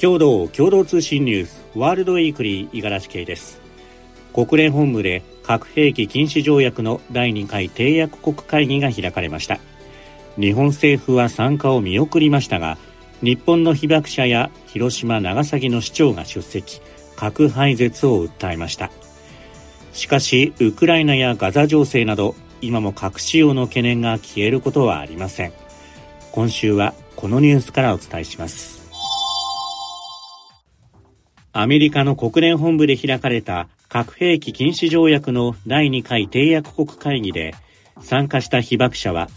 共同共同通信ニュースワールドウィークリー五十嵐圭です。国連本部で核兵器禁止条約の第2回締約国会議が開かれました。日本政府は参加を見送りましたが日本の被爆者や広島長崎の市長が出席。核廃絶を訴えました。しかしウクライナやガザ情勢など今も核使用の懸念が消えることはありません。今週はこのニュースからお伝えします。アメリカの国連本部で開かれた核兵器禁止条約の第2回締約国会議で参加した被爆者は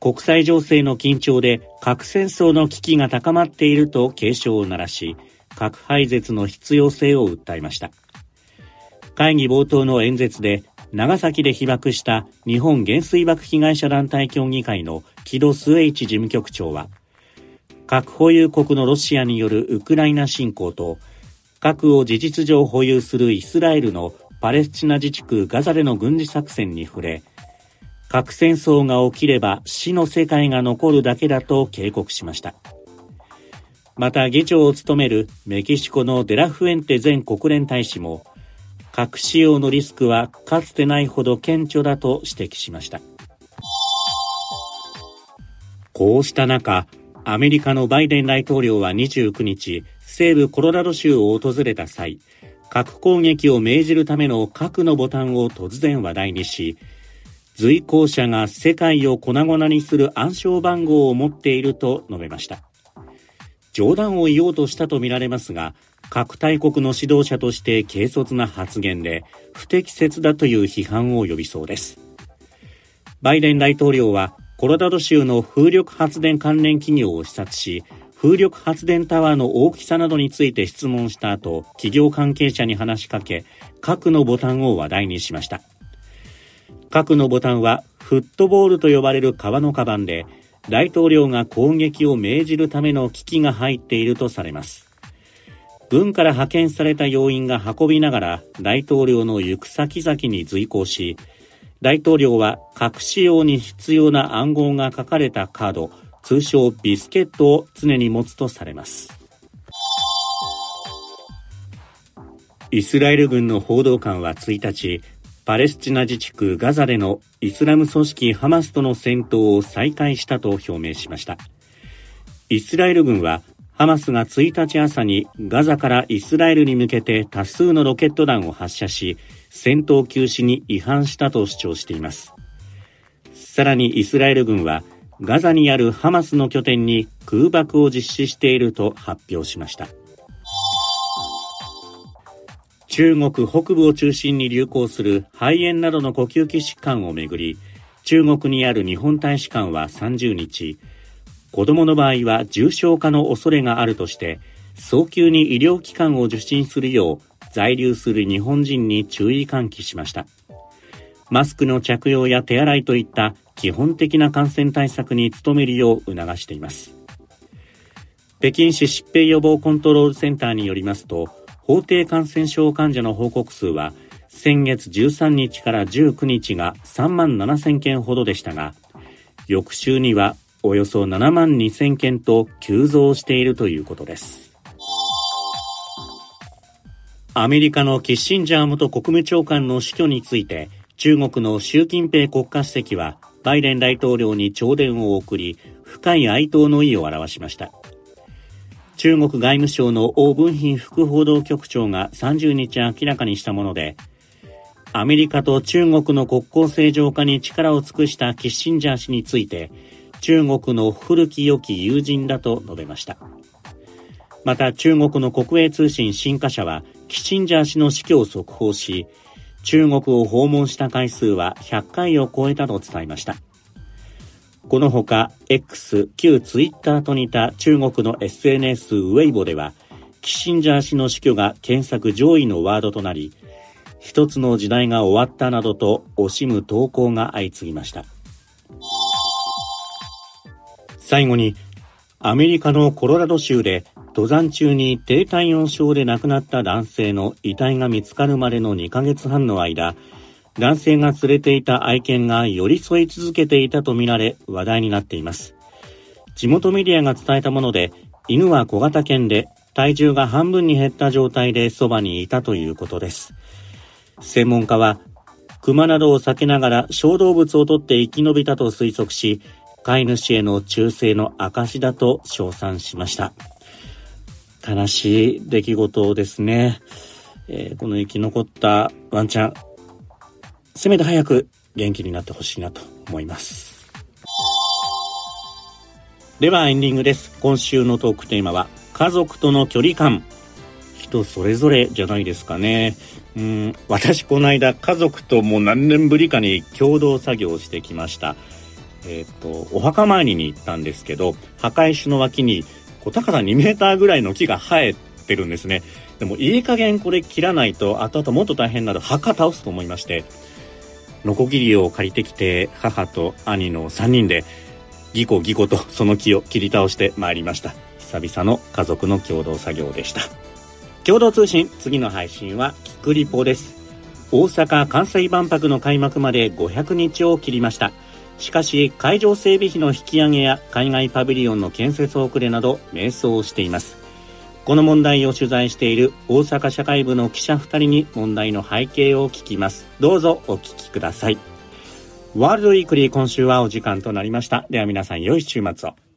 国際情勢の緊張で核戦争の危機が高まっていると警鐘を鳴らし核廃絶の必要性を訴えました。会議冒頭の演説で長崎で被爆した日本原水爆被害者団体協議会の木戸末一事務局長は核保有国のロシアによるウクライナ侵攻と核を事実上保有するイスラエルのパレスチナ自治区ガザでの軍事作戦に触れ、核戦争が起きれば死の世界が残るだけだと警告しました。また議長を務めるメキシコのデラフエンテ前国連大使も、核使用のリスクはかつてないほど顕著だと指摘しました。こうした中、アメリカのバイデン大統領は29日、西部コロラド州を訪れた際、核攻撃を命じるための核のボタンを突然話題にし、随行者が世界を粉々にする暗証番号を持っていると述べました。冗談を言おうとしたとみられますが、核大国の指導者として軽率な発言で不適切だという批判を呼びそうです。バイデン大統領はコロラド州の風力発電関連企業を視察し、風力発電タワーの大きさなどについて質問した後、企業関係者に話しかけ、核のボタンを話題にしました。核のボタンはフットボールと呼ばれる革のカバンで、大統領が攻撃を命じるための機器が入っているとされます。軍から派遣された要員が運びながら大統領の行く先々に随行し、大統領は核使用に必要な暗号が書かれたカード、通称ビスケットを常に持つとされます。イスラエル軍の報道官は1日、パレスチナ自治区ガザでのイスラム組織ハマスとの戦闘を再開したと表明しました。イスラエル軍はハマスが1日朝にガザからイスラエルに向けて多数のロケット弾を発射し、戦闘休止に違反したと主張しています。さらにイスラエル軍はガザにあるハマスの拠点に空爆を実施していると発表しました。中国北部を中心に流行する肺炎などの呼吸器疾患をめぐり、中国にある日本大使館は30日、子供の場合は重症化の恐れがあるとして、早急に医療機関を受診するよう在留する日本人に注意喚起しました。マスクの着用や手洗いといった基本的な感染対策に努めるよう促しています。北京市疾病予防コントロールセンターによりますと、法定感染症患者の報告数は、先月13日から19日が3万7000件ほどでしたが、翌週にはおよそ7万2000件と急増しているということです。アメリカのキッシンジャー元国務長官の死去について、中国の習近平国家主席はバイデン大統領に弔電を送り、深い哀悼の意を表しました。中国外務省の王文賓副報道局長が30日明らかにしたもので、アメリカと中国の国交正常化に力を尽くしたキッシンジャー氏について、中国の古き良き友人だと述べました。また中国の国営通信新華社は、キッシンジャー氏の死去を速報し、中国を訪問した回数は100回を超えたと伝えました。このほか X、旧ツイッターと似た中国の SNS ウェイボでは、キッシンジャー氏の死去が検索上位のワードとなり、一つの時代が終わったなどと惜しむ投稿が相次ぎました。最後に、アメリカのコロラド州で登山中に低体温症で亡くなった男性の遺体が見つかるまでの2ヶ月半の間、男性が連れていた愛犬が寄り添い続けていたとみられ話題になっています。地元メディアが伝えたもので、犬は小型犬で体重が半分に減った状態でそばにいたということです。専門家は、熊などを避けながら小動物を取って生き延びたと推測し、飼い主への忠誠の証だと称賛しました。悲しい出来事ですね。えー、この生き残ったワンちゃん、せめて早く元気になってほしいなと思います。ではエンディングです。今週のトークテーマは、家族との距離感。人それぞれじゃないですかね。うん、私この間家族ともう何年ぶりかに共同作業をしてきました。えっ、と、お墓参りに行ったんですけど、墓石の脇に、こう高さ2メーターぐらいの木が生えてるんですね。でもいい加減これ切らないと後々もっと大変なる墓倒すと思いまして、ノコギリを借りてきて母と兄の3人でギコギコとその木を切り倒してまいりました。久々の家族の共同作業でした。共同通信次の配信はキクリポです。大阪・関西万博の開幕まで500日を切りました。しかし会場整備費の引き上げや海外パビリオンの建設遅れなど迷走していますこの問題を取材している大阪社会部の記者2人に問題の背景を聞きます。どうぞお聞きください。ワールドウィークリー今週はお時間となりました。では皆さん良い週末を。